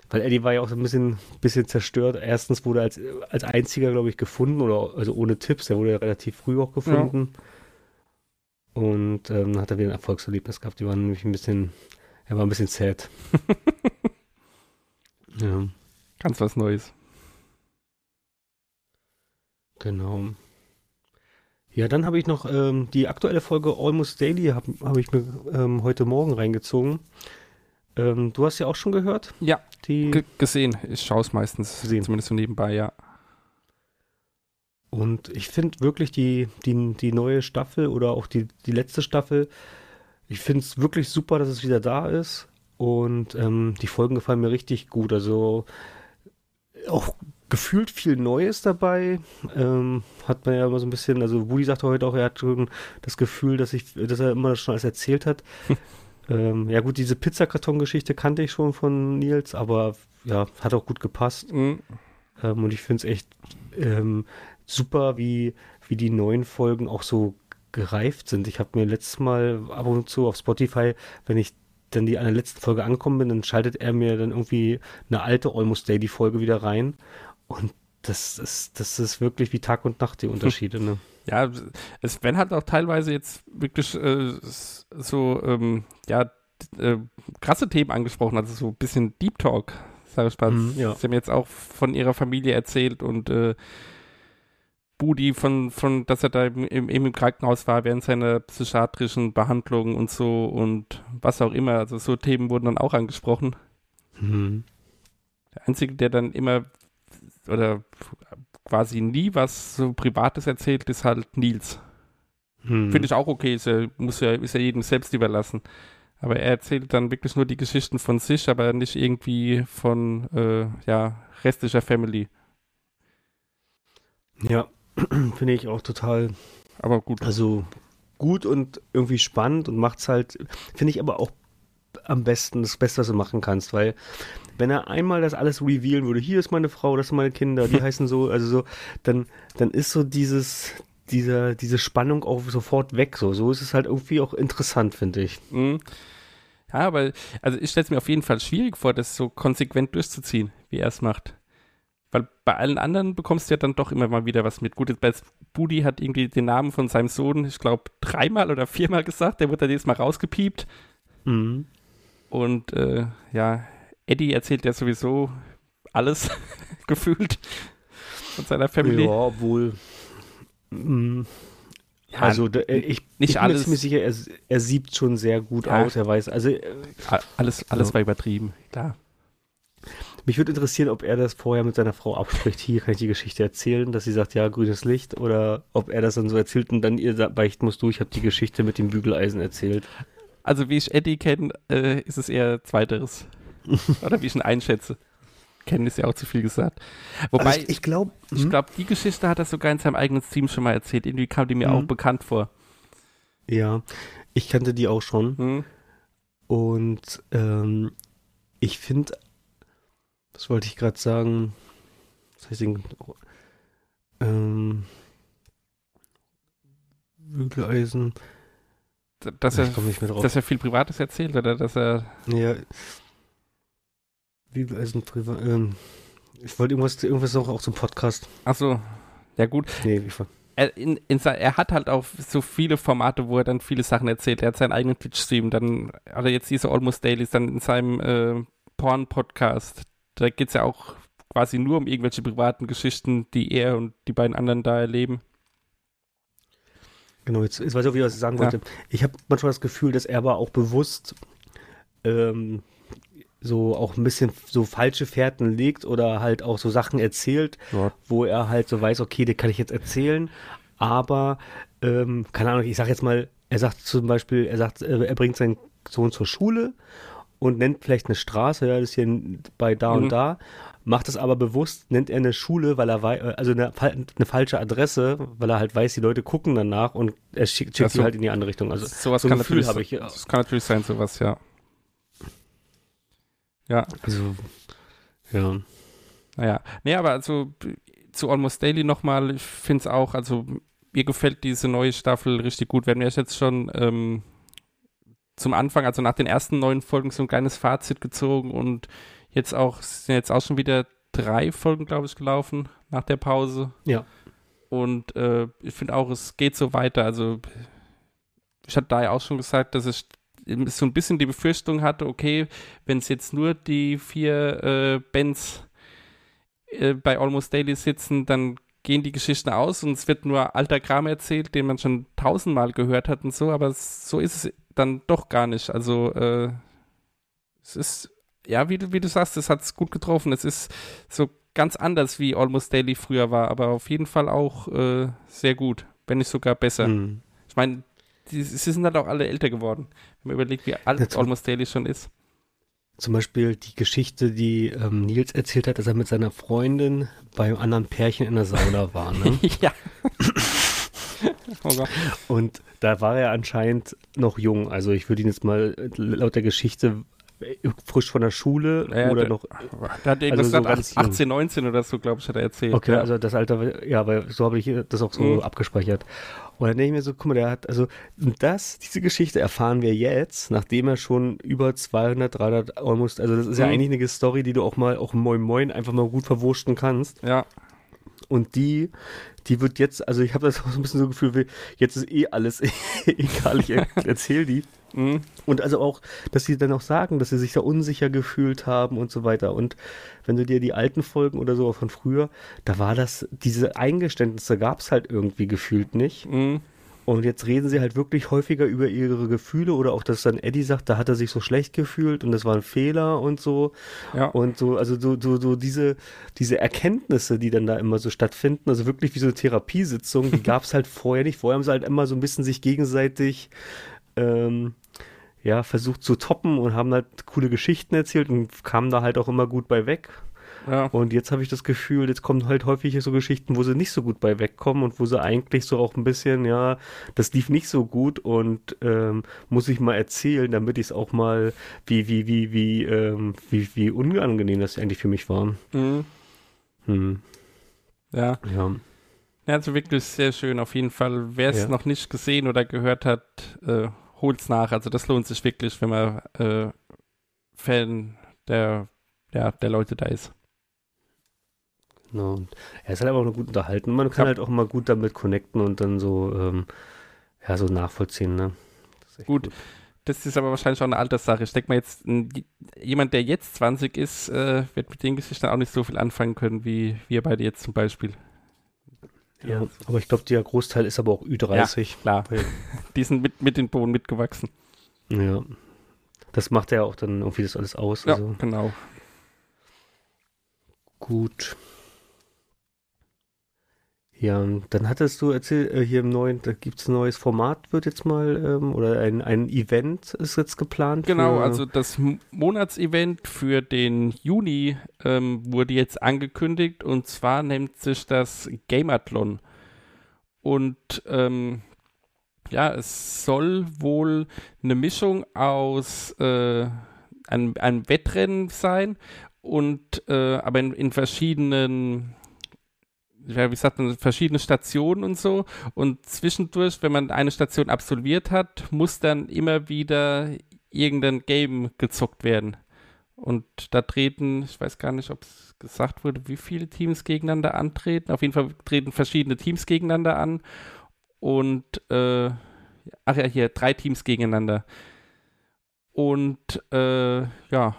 Weil Eddie war ja auch so ein bisschen, bisschen zerstört. Erstens wurde er als, als einziger, glaube ich, gefunden, oder also ohne Tipps, der wurde ja relativ früh auch gefunden. Und ähm, dann hat er wieder ein Erfolgserlebnis gehabt. Die waren nämlich ein bisschen, er war ein bisschen sad. *laughs* ja, Ganz was Neues. genau. Ja, dann habe ich noch ähm, die aktuelle Folge Almost Daily, habe hab ich mir ähm, heute Morgen reingezogen. Ähm, du hast ja auch schon gehört, Ja, die. Gesehen. Ich schaue es meistens, Gesehen. zumindest so nebenbei, ja. Und ich finde wirklich die, die, die neue Staffel oder auch die, die letzte Staffel, ich finde es wirklich super, dass es wieder da ist. Und ähm, die Folgen gefallen mir richtig gut. Also auch gefühlt viel Neues dabei. Ähm, hat man ja immer so ein bisschen, also Woody sagte heute auch, er hat schon das Gefühl, dass ich, dass er immer schon alles erzählt hat. *laughs* ähm, ja gut, diese Pizzakarton-Geschichte kannte ich schon von Nils, aber ja, hat auch gut gepasst. Mhm. Ähm, und ich finde es echt ähm, super, wie, wie die neuen Folgen auch so gereift sind. Ich habe mir letztes Mal ab und zu auf Spotify, wenn ich dann die an der letzten Folge angekommen bin, dann schaltet er mir dann irgendwie eine alte Almost Daily Folge wieder rein. Und das ist, das ist wirklich wie Tag und Nacht die *laughs* Unterschiede. Ne? Ja, es werden halt auch teilweise jetzt wirklich äh, so, ähm, ja, äh, krasse Themen angesprochen, also so ein bisschen Deep Talk, sag ich mal. Mhm, ja. Sie haben jetzt auch von ihrer Familie erzählt und äh, Budi von, von, dass er da im, im, im Krankenhaus war während seiner psychiatrischen Behandlung und so und was auch immer. Also so Themen wurden dann auch angesprochen. Mhm. Der Einzige, der dann immer oder quasi nie was so Privates erzählt, ist halt Nils. Mhm. Finde ich auch okay, ist ja, muss ja, ist ja jedem selbst überlassen. Aber er erzählt dann wirklich nur die Geschichten von sich, aber nicht irgendwie von äh, ja, restlicher Family. Ja, *clears throat* finde ich auch total Aber gut. Also gut und irgendwie spannend und macht's halt, finde ich aber auch am besten das Beste, was du machen kannst, weil wenn er einmal das alles revealen würde, hier ist meine Frau, das sind meine Kinder, die *laughs* heißen so, also so, dann, dann ist so dieses, dieser, diese Spannung auch sofort weg. So, so ist es halt irgendwie auch interessant, finde ich. Mhm. Ja, aber also ich stelle es mir auf jeden Fall schwierig vor, das so konsequent durchzuziehen, wie er es macht. Weil bei allen anderen bekommst du ja dann doch immer mal wieder was mit. Gut, jetzt Budi hat irgendwie den Namen von seinem Sohn, ich glaube, dreimal oder viermal gesagt. Der wird dann jedes Mal rausgepiept. Mhm. Und äh, ja, Eddie erzählt ja sowieso alles *laughs* gefühlt von seiner Family. Ja, obwohl. mh, Ja, also da, äh, ich, nicht ich bin alles. mir ziemlich sicher, er, er siebt schon sehr gut Ja. aus. Er weiß, also äh, Alles, alles Ja. war übertrieben, klar. Mich würde interessieren, ob er das vorher mit seiner Frau abspricht. Hier kann ich die Geschichte erzählen, dass sie sagt, ja, grünes Licht, oder ob er das dann so erzählt und dann ihr sa- beichten muss, du, ich habe die Geschichte mit dem Bügeleisen erzählt. Also wie ich Eddie kenne, äh, ist es eher zweiteres. *laughs* Oder wie ich ihn einschätze. Kennen ist ja auch zu viel gesagt. Wobei, Also ich, ich glaube, ich glaube, die Geschichte hat er sogar in seinem eigenen Team schon mal erzählt. Irgendwie kam die mir Mhm. auch bekannt vor. ja, ich kannte die auch schon. Hm? Und ähm, ich finde, was wollte ich gerade sagen? Was heißt? Ähm, Bügeleisen. Dass er, ich komme nicht mehr drauf. dass er viel Privates erzählt oder dass er. ja. Bügeleisen privat. Ähm, ich wollte irgendwas, irgendwas noch auch zum Podcast. Achso, ja gut. Nee, war. Er, in, in er hat halt auch so viele Formate, wo er dann viele Sachen erzählt. Er hat seinen eigenen Twitch-Stream, dann hat er jetzt diese Almost Dailies, dann in seinem äh, Porn-Podcast. Da geht es ja auch quasi nur um irgendwelche privaten Geschichten, die er und die beiden anderen da erleben. Genau, jetzt, jetzt weiß ich auch, wie ich was sagen Ja. wollte. Ich habe manchmal das Gefühl, dass er aber auch bewusst ähm, so auch ein bisschen so falsche Fährten legt oder halt auch so Sachen erzählt, Ja. wo er halt so weiß, okay, den kann ich jetzt erzählen, aber ähm, keine Ahnung, ich sag jetzt mal, er sagt zum Beispiel, er sagt, äh, er bringt seinen Sohn zur Schule und nennt vielleicht eine Straße, ja, das ist hier bei da Mhm. und da, macht es aber bewusst, nennt er eine Schule, weil er weiß, also eine, eine falsche Adresse, weil er halt weiß, die Leute gucken danach und er schickt, schickt Ach so. sie halt in die andere Richtung. Also sowas so kann Gefühl natürlich, habe ich, ja. das kann natürlich sein, sowas, ja. Ja, also ja. naja. Nee, aber also zu Almost Daily nochmal, ich finde es auch, also mir gefällt diese neue Staffel richtig gut. Wir haben ja jetzt schon ähm, zum Anfang, also nach den ersten neun Folgen, so ein kleines Fazit gezogen und jetzt auch, sind jetzt auch schon wieder drei Folgen, glaube ich, gelaufen nach der Pause. Ja. Und äh, ich finde auch, es geht so weiter. Also ich hatte da ja auch schon gesagt, dass ich so ein bisschen die Befürchtung hatte, okay, wenn es jetzt nur die vier äh, Bands äh, bei Almost Daily sitzen, dann gehen die Geschichten aus und es wird nur alter Kram erzählt, den man schon tausendmal gehört hat und so, aber so ist es dann doch gar nicht. Also äh, es ist, ja, wie du, wie du sagst, es hat es gut getroffen. Es ist so ganz anders, wie Almost Daily früher war, aber auf jeden Fall auch äh, sehr gut, wenn nicht sogar besser. Hm. Ich meine, sie sind halt auch alle älter geworden. Wenn man überlegt, wie alt zum- Almost Daily schon ist. Zum Beispiel die Geschichte, die ähm, Nils erzählt hat, dass er mit seiner Freundin beim anderen Pärchen in der Sauna war. Ne? *laughs* ja. *laughs* *laughs* oh. Und da war er anscheinend noch jung. Also ich würde ihn jetzt mal laut der Geschichte äh, frisch von der Schule Ja, oder der- noch. Da hat irgendwas Also so gesagt, ganz jung. 18, 19 oder so, glaube ich, hat er erzählt. Okay, ja. also das Alter, ja, weil so habe ich das auch so Mhm. abgespeichert. Und dann denke ich mir so, guck mal, der hat, also das, diese Geschichte erfahren wir jetzt, nachdem er schon über 200, 300 almost, also das ist ja Mhm. eigentlich eine Story, die du auch mal, auch Moin Moin einfach mal gut verwursten kannst. ja. Und die, die wird jetzt, also ich habe das auch *laughs* so ein bisschen so Gefühl, wie, jetzt ist eh alles *laughs* egal, ich er, erzähl die. Mhm. Und also auch, dass sie dann auch sagen, dass sie sich da unsicher gefühlt haben und so weiter. Und wenn du dir die alten Folgen oder so von früher, da war das, diese Eingeständnisse gab es halt irgendwie gefühlt nicht. Mhm. Und jetzt reden sie halt wirklich häufiger über ihre Gefühle oder auch, dass dann Eddie sagt, da hat er sich so schlecht gefühlt und das war ein Fehler und so. Ja. Und so, also so, so, so diese, diese Erkenntnisse, die dann da immer so stattfinden, also wirklich wie so eine Therapiesitzung, die *laughs* gab es halt vorher nicht. Vorher haben sie halt immer so ein bisschen sich gegenseitig ähm, ja, versucht zu toppen und haben halt coole Geschichten erzählt und kamen da halt auch immer gut bei weg. Ja. Und jetzt habe ich das Gefühl, jetzt kommen halt häufig so Geschichten, wo sie nicht so gut bei wegkommen und wo sie eigentlich so auch ein bisschen, ja, das lief nicht so gut und ähm, muss ich mal erzählen, damit ich es auch mal, wie, wie, wie, wie, ähm, wie, wie unangenehm das eigentlich für mich war. Mhm. Hm, Ja. ja. Ja, also wirklich sehr schön auf jeden Fall. Wer es Ja. noch nicht gesehen oder gehört hat, äh, holt's nach. Also das lohnt sich wirklich, wenn man äh, Fan der, ja, der Leute da ist. Genau. Und er ist halt auch noch gut unterhalten. Man kann Ja. halt auch mal gut damit connecten und dann so, ähm, ja, so nachvollziehen, ne? Echt Gut. Das ist aber wahrscheinlich auch eine Alterssache. Ich denke mal jetzt, jemand, der jetzt 20 ist, äh, wird mit den Geschichten auch nicht so viel anfangen können, wie wir beide jetzt zum Beispiel. Ja, aber ich glaube, der Großteil ist aber auch Ü30. Klar, Weil- *laughs* die sind mit, mit den Bohnen mitgewachsen. Ja. Das macht ja auch dann irgendwie das alles aus. Ja, Also genau. gut. Ja, dann hattest du erzählt, äh, hier im neuen, da gibt es ein neues Format, wird jetzt mal, ähm, oder ein, ein Event ist jetzt geplant. Genau, also das Monatsevent für den Juni ähm, wurde jetzt angekündigt und zwar nennt sich das Gamathlon. Und ähm, ja, es soll wohl eine Mischung aus äh, einem, einem Wettrennen sein und äh, aber in, in verschiedenen wie sagt man, verschiedene Stationen und so. Und zwischendurch, wenn man eine Station absolviert hat, muss dann immer wieder irgendein Game gezockt werden. Und da treten, ich weiß gar nicht, ob es gesagt wurde, wie viele Teams gegeneinander antreten. Auf jeden Fall treten verschiedene Teams gegeneinander an. Und, äh, ach ja, hier, drei Teams gegeneinander. Und, äh, ja,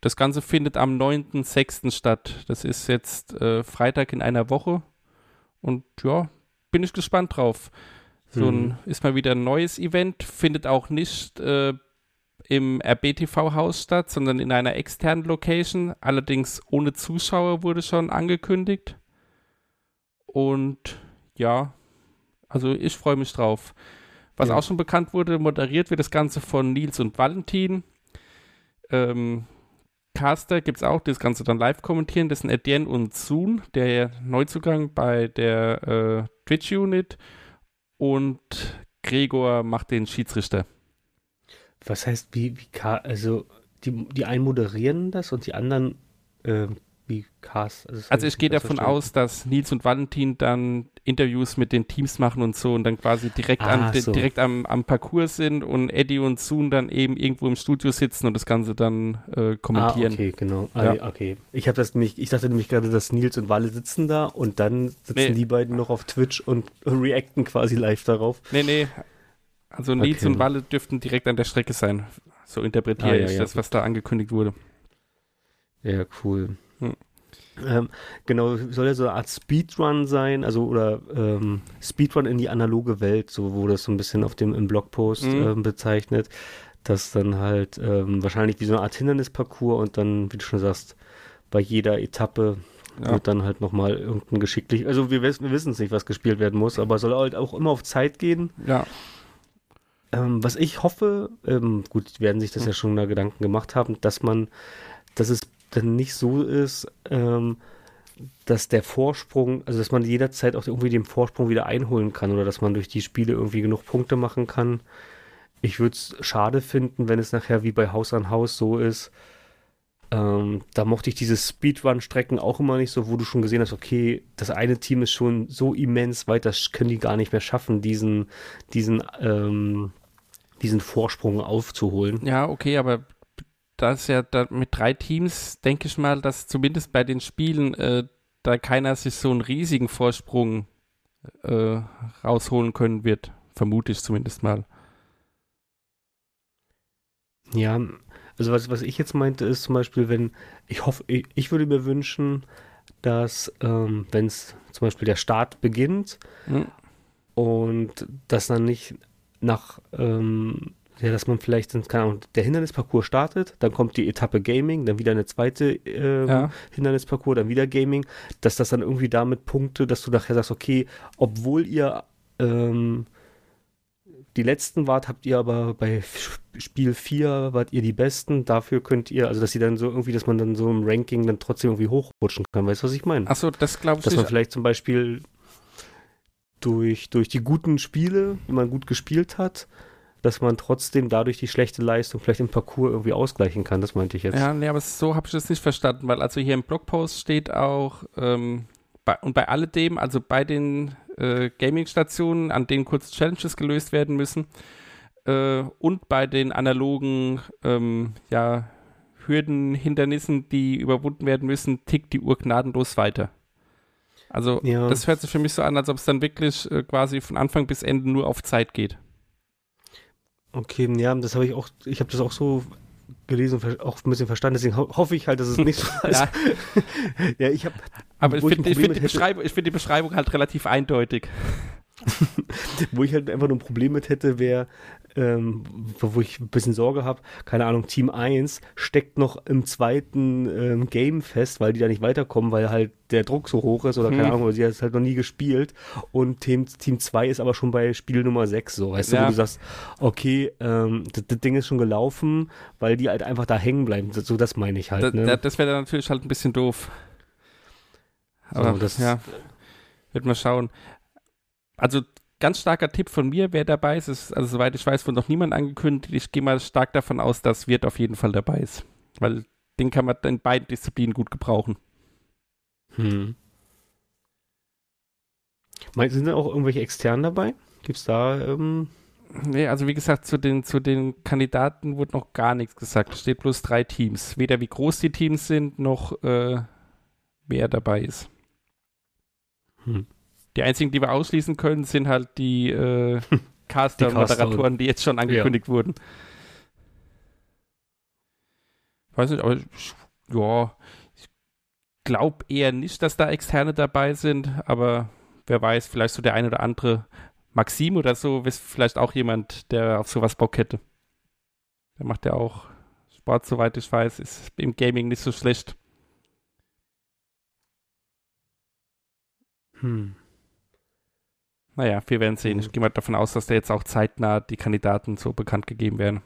das Ganze findet am 9.6. statt. Das ist jetzt äh, Freitag in einer Woche. Und ja, bin ich gespannt drauf. So ein, ist mal wieder ein neues Event, findet auch nicht äh, im RBTV-Haus statt, sondern in einer externen Location. Allerdings ohne Zuschauer wurde schon angekündigt. Und ja, also ich freue mich drauf. Was Ja. auch schon bekannt wurde, moderiert wird das Ganze von Nils und Valentin. Ähm, Caster gibt es auch, das Ganze dann live kommentieren. Das sind Etienne und Soon, der Neuzugang bei der äh, Twitch-Unit. Und Gregor macht den Schiedsrichter. Was heißt, wie, wie also die, die einen moderieren das und die anderen ähm, wie das hab Also ich gehe davon aus, dass Nils und Valentin dann Interviews mit den Teams machen und so und dann quasi direkt, Ah, an, so. direkt am, am Parcours sind und Eddie und Soon dann eben irgendwo im Studio sitzen und das Ganze dann äh, kommentieren. Ah, okay, genau. Ah, Ja. ja. okay. Ich habe das nämlich, ich dachte nämlich gerade, dass Nils und Walle sitzen da und dann sitzen Nee. die beiden noch auf Twitch und *laughs* reacten quasi live darauf. Nee, nee. Also Nils Okay. und Walle dürften direkt an der Strecke sein. So interpretiere Ah, ja, ich ja, das, was da angekündigt wurde. Ja, cool. Hm. Ähm, genau, soll ja so eine Art Speedrun sein, also oder ähm, Speedrun in die analoge Welt, so wurde es so ein bisschen auf dem im Blogpost Mhm. ähm, bezeichnet, dass dann halt ähm, wahrscheinlich wie so eine Art Hindernisparcours und dann, wie du schon sagst, bei jeder Etappe Ja. wird dann halt nochmal irgendein geschicklich, also wir, wir wissen es nicht, was gespielt werden muss, aber soll halt auch immer auf Zeit gehen. Ja, Ähm, was ich hoffe, ähm, gut, werden sich das ja schon da Gedanken gemacht haben, dass man, dass es dann nicht so ist, ähm, dass der Vorsprung, also dass man jederzeit auch irgendwie den Vorsprung wieder einholen kann oder dass man durch die Spiele irgendwie genug Punkte machen kann. Ich würde es schade finden, wenn es nachher wie bei Haus an Haus so ist. Ähm, da mochte ich diese Speedrun-Strecken auch immer nicht so, wo du schon gesehen hast, okay, das eine Team ist schon so immens weit, das können die gar nicht mehr schaffen, diesen, diesen, ähm, diesen Vorsprung aufzuholen. ja, okay, aber da ist ja da mit drei Teams, denke ich mal, dass zumindest bei den Spielen äh, da keiner sich so einen riesigen Vorsprung äh, rausholen können wird. Vermute ich zumindest mal. Ja, also was, was ich jetzt meinte, ist zum Beispiel, wenn, ich hoffe, ich, ich würde mir wünschen, dass, ähm, wenn es zum Beispiel der Start beginnt Hm? und dass dann nicht nach, ähm, ja, dass man vielleicht, keine Ahnung, der Hindernisparcours startet, dann kommt die Etappe Gaming, dann wieder eine zweite ähm, Ja. Hindernisparcours, dann wieder Gaming, dass das dann irgendwie damit Punkte, dass du nachher sagst, okay, obwohl ihr ähm, die letzten wart, habt ihr aber bei Spiel 4 wart ihr die besten, dafür könnt ihr, also dass sie dann so irgendwie, dass man dann so im Ranking dann trotzdem irgendwie hochrutschen kann, weißt du, was ich meine? Achso, das glaube ich Dass man nicht. vielleicht zum Beispiel durch, durch die guten Spiele, wenn man gut gespielt hat, dass man trotzdem dadurch die schlechte Leistung vielleicht im Parcours irgendwie ausgleichen kann, das meinte ich jetzt. Ja, nee, aber so habe ich das nicht verstanden, weil also hier im Blogpost steht auch, ähm, bei, und bei alledem, also bei den äh, Gaming-Stationen, an denen kurz Challenges gelöst werden müssen, äh, und bei den analogen ähm, ja, Hürden, Hindernissen, die überwunden werden müssen, tickt die Uhr gnadenlos weiter. Also Ja. das hört sich für mich so an, als ob es dann wirklich äh, quasi von Anfang bis Ende nur auf Zeit geht. Okay, ja, das habe ich auch, ich habe das auch so gelesen und auch ein bisschen verstanden, deswegen ho hoffe ich halt, dass es nicht *laughs* so ist. Ja. *laughs* ja, ich habe, Aber ich finde find die, Beschreibung- ich find die Beschreibung halt relativ eindeutig. *laughs* wo ich halt einfach nur ein Problem mit hätte, wäre, ähm, wo ich ein bisschen Sorge habe, keine Ahnung, Team 1 steckt noch im zweiten ähm, Game fest, weil die da nicht weiterkommen, weil halt der Druck so hoch ist oder keine Hm. Ahnung, weil sie hat es halt noch nie gespielt und Team, Team 2 ist aber schon bei Spiel Nummer 6 so, weißt du, Ja. wo du sagst, okay, ähm, das, das Ding ist schon gelaufen, weil die halt einfach da hängen bleiben, so das meine ich halt, Da, ne? da, das wäre dann natürlich halt ein bisschen doof. Aber So, das- ja, wird mal schauen. Also ganz starker Tipp von mir, wer dabei ist, ist, also soweit ich weiß, wurde noch niemand angekündigt. Ich gehe mal stark davon aus, dass Wirt auf jeden Fall dabei ist. Weil den kann man in beiden Disziplinen gut gebrauchen. Hm. Sind da auch irgendwelche externen dabei? Gibt's da, ähm, Nee, also wie gesagt, zu den, zu den Kandidaten wurde noch gar nichts gesagt. Es steht bloß drei Teams. Weder wie groß die Teams sind, noch äh, wer dabei ist. Hm. Die einzigen, die wir ausschließen können, sind halt die äh, *laughs* Caster Die jetzt schon angekündigt wurden. Weiß nicht, aber ich, ja, ich glaube eher nicht, dass da Externe dabei sind, aber wer weiß, vielleicht so der eine oder andere Maxim oder so, ist vielleicht auch jemand, der auf sowas Bock hätte. Der macht ja auch Sport, soweit ich weiß, ist im Gaming nicht so schlecht. hm. Naja, wir werden sehen. Ich Mhm. gehe mal davon aus, dass da jetzt auch zeitnah die Kandidaten so bekannt gegeben werden.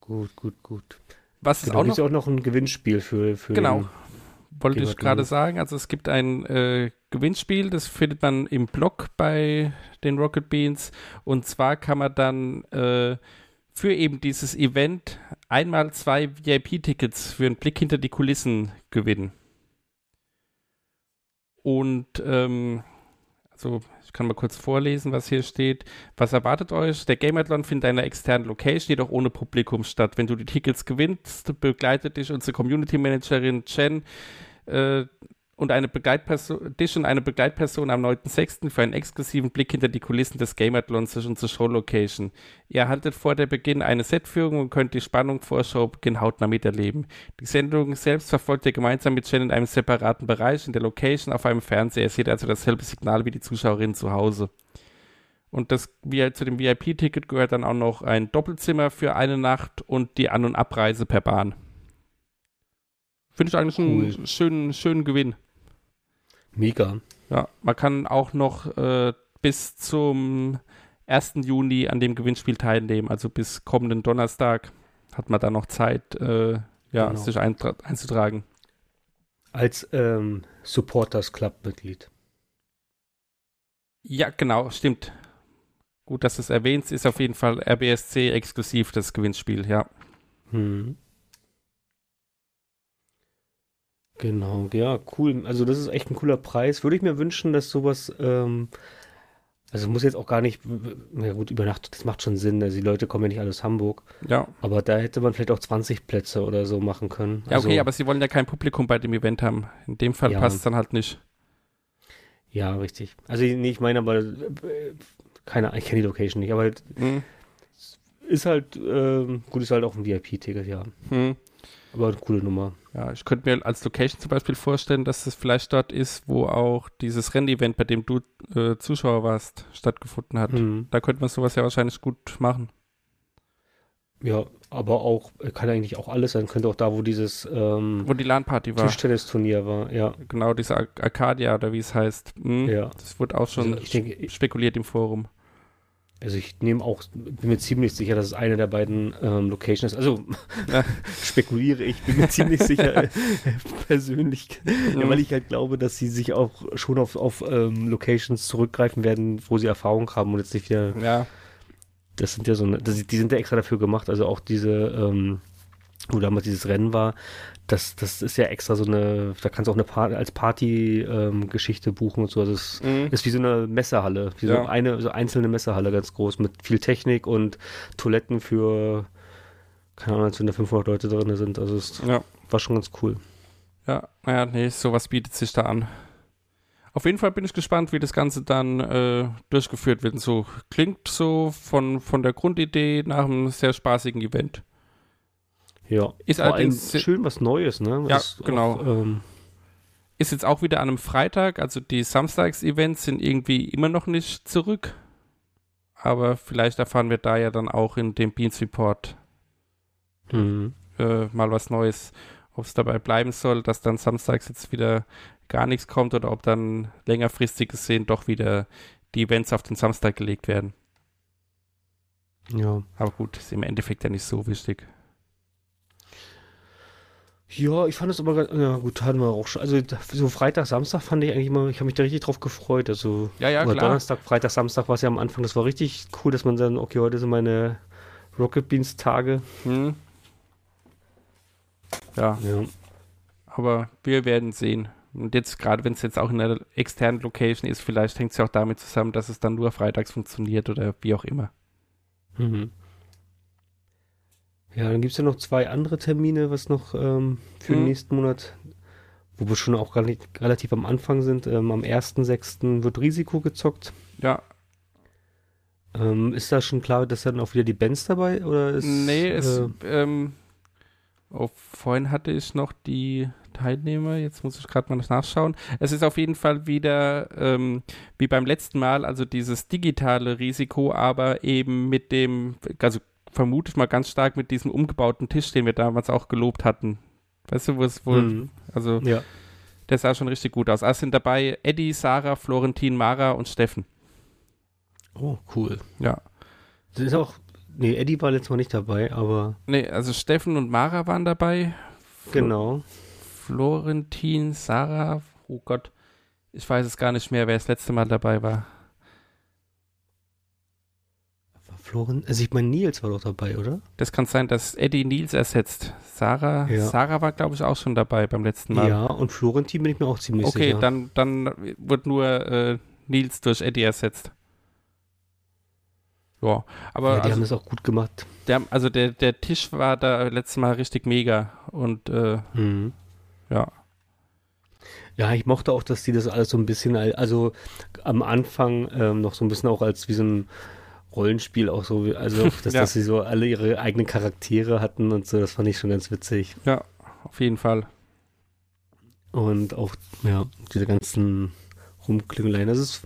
Gut, gut, gut. Was es Genau, auch noch, auch noch ein Gewinnspiel für, für Genau. wollte ich gerade sagen, also es gibt ein äh, Gewinnspiel, das findet man im Blog bei den Rocket Beans und zwar kann man dann äh, für eben dieses Event einmal zwei VIP-Tickets für einen Blick hinter die Kulissen gewinnen. Und ähm, also ich kann mal kurz vorlesen, was hier steht. Was erwartet euch? Der Gameathlon findet in einer externen Location, jedoch ohne Publikum statt. Wenn du die Tickets gewinnst, begleitet dich unsere Community Managerin Jen äh, und eine Begleitperson, dich und eine Begleitperson am 9.6. für einen exklusiven Blick hinter die Kulissen des Gameathlons durch unsere Show-Location. Ihr erhaltet vor der Beginn eine Setführung und könnt die Spannung vor Showbeginn hautnah miterleben. Die Sendung selbst verfolgt ihr gemeinsam mit Jen in einem separaten Bereich in der Location auf einem Fernseher. Ihr seht also dasselbe Signal wie die Zuschauerin zu Hause. Und das, wie, zu dem VIP-Ticket gehört dann auch noch ein Doppelzimmer für eine Nacht und die An- und Abreise per Bahn. Finde ich eigentlich einen Cool. schönen, schönen Gewinn. Mega. Ja, man kann auch noch äh, bis zum 1. Juni an dem Gewinnspiel teilnehmen, also bis kommenden Donnerstag hat man da noch Zeit, äh, ja, Genau. sich einzutragen. Als ähm, Supporters Club-Mitglied. Ja, genau, stimmt. Gut, dass du es erwähnst, ist auf jeden Fall RBSC exklusiv das Gewinnspiel, ja. Hm. Genau, ja, cool. Also das ist echt ein cooler Preis. Würde ich mir wünschen, dass sowas, ähm, also muss jetzt auch gar nicht, na gut, über Nacht, das macht schon Sinn. Also die Leute kommen ja nicht alle aus Hamburg. Ja, Aber da hätte man vielleicht auch 20 Plätze oder so machen können. ja okay, also, aber sie wollen ja kein Publikum bei dem Event haben. In dem Fall Ja. passt es dann halt nicht. Ja, richtig. Also nee, ich meine aber, äh, keine, ich kenne die Location nicht, aber halt, Hm, ist halt, ähm, gut, ist halt auch ein VIP-Ticket, ja. hm. Aber eine coole Nummer. Ja, ich könnte mir als Location zum Beispiel vorstellen, dass es vielleicht dort ist, wo auch dieses Rennevent, bei dem du äh, Zuschauer warst, stattgefunden hat. Hm. Da könnte man sowas ja wahrscheinlich gut machen. Ja, aber auch, kann eigentlich auch alles sein. Könnte auch da, wo dieses ähm, Wo die LAN-Party war. Tischtennisturnier war, ja. Genau, diese Ar Arcadia oder wie es heißt. Hm, Ja. Das wurde auch schon Also denke, spekuliert im Forum. Also ich nehme auch, bin mir ziemlich sicher, dass es eine der beiden ähm, Locations ist. Also Ja. *laughs* spekuliere ich, bin mir ziemlich sicher äh, *laughs* persönlich, ja, Mhm. weil ich halt glaube, dass sie sich auch schon auf, auf ähm, Locations zurückgreifen werden, wo sie Erfahrung haben und jetzt nicht wieder, Ja, das sind ja so, eine, das, die sind ja extra dafür gemacht, also auch diese ähm, wo damals dieses Rennen war, das, das ist ja extra so eine, da kannst du auch eine Party, als Party-Geschichte ähm, buchen und so. Also es mhm. ist wie so eine Messehalle, wie ja. so eine so einzelne Messehalle ganz groß mit viel Technik und Toiletten für, keine Ahnung, als wenn da 500 Leute drin sind. Also es ja. war schon ganz cool. Ja, naja, nee, sowas bietet sich da an. Auf jeden Fall bin ich gespannt, wie das Ganze dann äh, durchgeführt wird. So klingt so von, von der Grundidee nach einem sehr spaßigen Event. Ja, ist Vor allerdings schön was Neues, ne? Ja, genau. Auch, ähm, ist jetzt auch wieder an einem Freitag, also die Samstags-Events sind irgendwie immer noch nicht zurück. Aber vielleicht erfahren wir da ja dann auch in dem Beans Report mhm. äh, mal was Neues, ob es dabei bleiben soll, dass dann samstags jetzt wieder gar nichts kommt oder ob dann längerfristig gesehen doch wieder die Events auf den Samstag gelegt werden. Ja. Aber gut, ist im Endeffekt ja nicht so wichtig. Ja, ich fand es aber ganz, ja gut, hatten wir auch schon. Also so Freitag, Samstag fand ich eigentlich immer, ich habe mich da richtig drauf gefreut. Also ja, ja, klar. Donnerstag, Freitag, Samstag war es ja am Anfang, das war richtig cool, dass man dann, okay, heute sind meine Rocket Beans Tage. Hm. Ja. ja. Aber wir werden sehen. Und jetzt, gerade wenn es jetzt auch in einer externen Location ist, vielleicht hängt es ja auch damit zusammen, dass es dann nur freitags funktioniert oder wie auch immer. Mhm. Ja, dann gibt es ja noch zwei andere Termine, was noch ähm, für mhm. den nächsten Monat, wo wir schon auch relativ am Anfang sind. Ähm, am 1.6. wird Risiko gezockt. Ja. Ähm, ist da schon klar, dass dann auch wieder die Bands dabei oder ist, Nee, es, äh, ähm, oh, vorhin hatte ich noch die Teilnehmer, jetzt muss ich gerade mal nachschauen. Es ist auf jeden Fall wieder ähm, wie beim letzten Mal, also dieses digitale Risiko, aber eben mit dem, also vermute ich mal ganz stark mit diesem umgebauten Tisch, den wir damals auch gelobt hatten. Weißt du, wo es wohl, mhm. also ja. der sah schon richtig gut aus. Also sind dabei Eddie, Sarah, Florentin, Mara und Steffen. Oh, cool. Ja. Das ist auch, nee, Eddie war letztes Mal nicht dabei, aber. Nee, also Steffen und Mara waren dabei. Flo genau. Florentin, Sarah, oh Gott, ich weiß es gar nicht mehr, wer das letzte Mal dabei war. Floren, also ich meine, Nils war doch dabei, oder? Das kann sein, dass Eddie Nils ersetzt. Sarah, ja. Sarah war, glaube ich, auch schon dabei beim letzten Mal. Ja, und Florentin bin ich mir auch ziemlich okay, sicher. Okay, dann, dann wird nur äh, Nils durch Eddie ersetzt. Ja, aber. Ja, die also, haben das auch gut gemacht. Der, also der, der Tisch war da letztes Mal richtig mega und äh, mhm. ja. Ja, ich mochte auch, dass die das alles so ein bisschen, also am Anfang ähm, noch so ein bisschen auch als wie so ein Rollenspiel auch so, also *laughs* dass, ja. dass sie so alle ihre eigenen Charaktere hatten und so, das fand ich schon ganz witzig. Ja, auf jeden Fall. Und auch, ja, diese ganzen Rumklingeleien, das ist,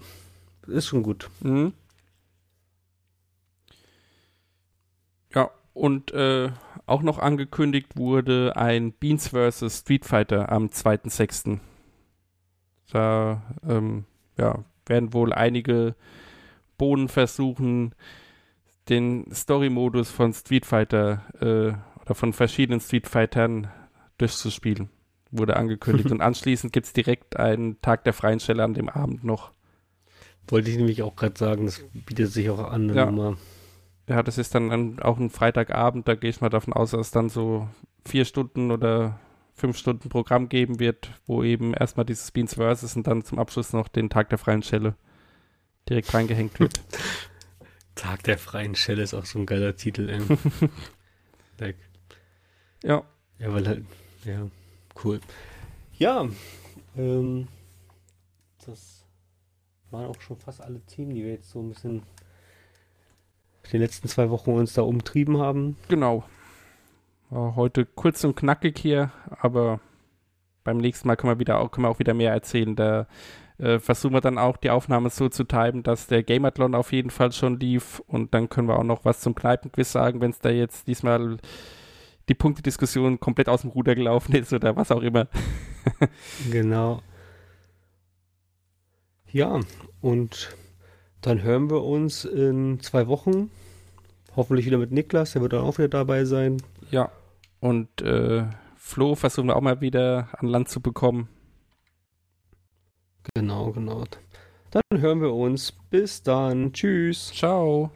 ist schon gut. Mhm. Ja, und äh, auch noch angekündigt wurde ein Beans vs. Street Fighter am 2.6. Da ähm, ja, werden wohl einige Bohnen versuchen, den Story-Modus von Street Fighter äh, oder von verschiedenen Street Fightern durchzuspielen. Wurde angekündigt. *laughs* Und anschließend gibt es direkt einen Tag der freien Stelle an dem Abend noch. Wollte ich nämlich auch gerade sagen, das bietet sich auch an. Ja. Nummer. ja, das ist dann ein, auch ein Freitagabend, da gehe ich mal davon aus, dass es dann so vier Stunden oder fünf Stunden Programm geben wird, wo eben erstmal dieses Beans Versus und dann zum Abschluss noch den Tag der freien Stelle direkt reingehängt wird. *laughs* Tag der freien Schelle ist auch so ein geiler Titel, ey. *laughs* like. Ja. Ja, weil halt, ja, cool. Ja, ähm, das waren auch schon fast alle Themen, die wir jetzt so ein bisschen die letzten zwei Wochen uns da umtrieben haben. Genau. War heute kurz und knackig hier, aber beim nächsten Mal können wir wieder auch, können wir auch wieder mehr erzählen. Da äh, versuchen wir dann auch die Aufnahme so zu timen, dass der Gamathlon auf jeden Fall schon lief und dann können wir auch noch was zum Kneipenquiz sagen, wenn es da jetzt diesmal die Punktediskussion komplett aus dem Ruder gelaufen ist oder was auch immer. *laughs* genau. Ja, und dann hören wir uns in zwei Wochen. Hoffentlich wieder mit Niklas, der wird dann auch wieder dabei sein. Ja, und äh, Flo versuchen wir auch mal wieder an Land zu bekommen. Genau, genau. Dann hören wir uns. Bis dann. Tschüss. Ciao.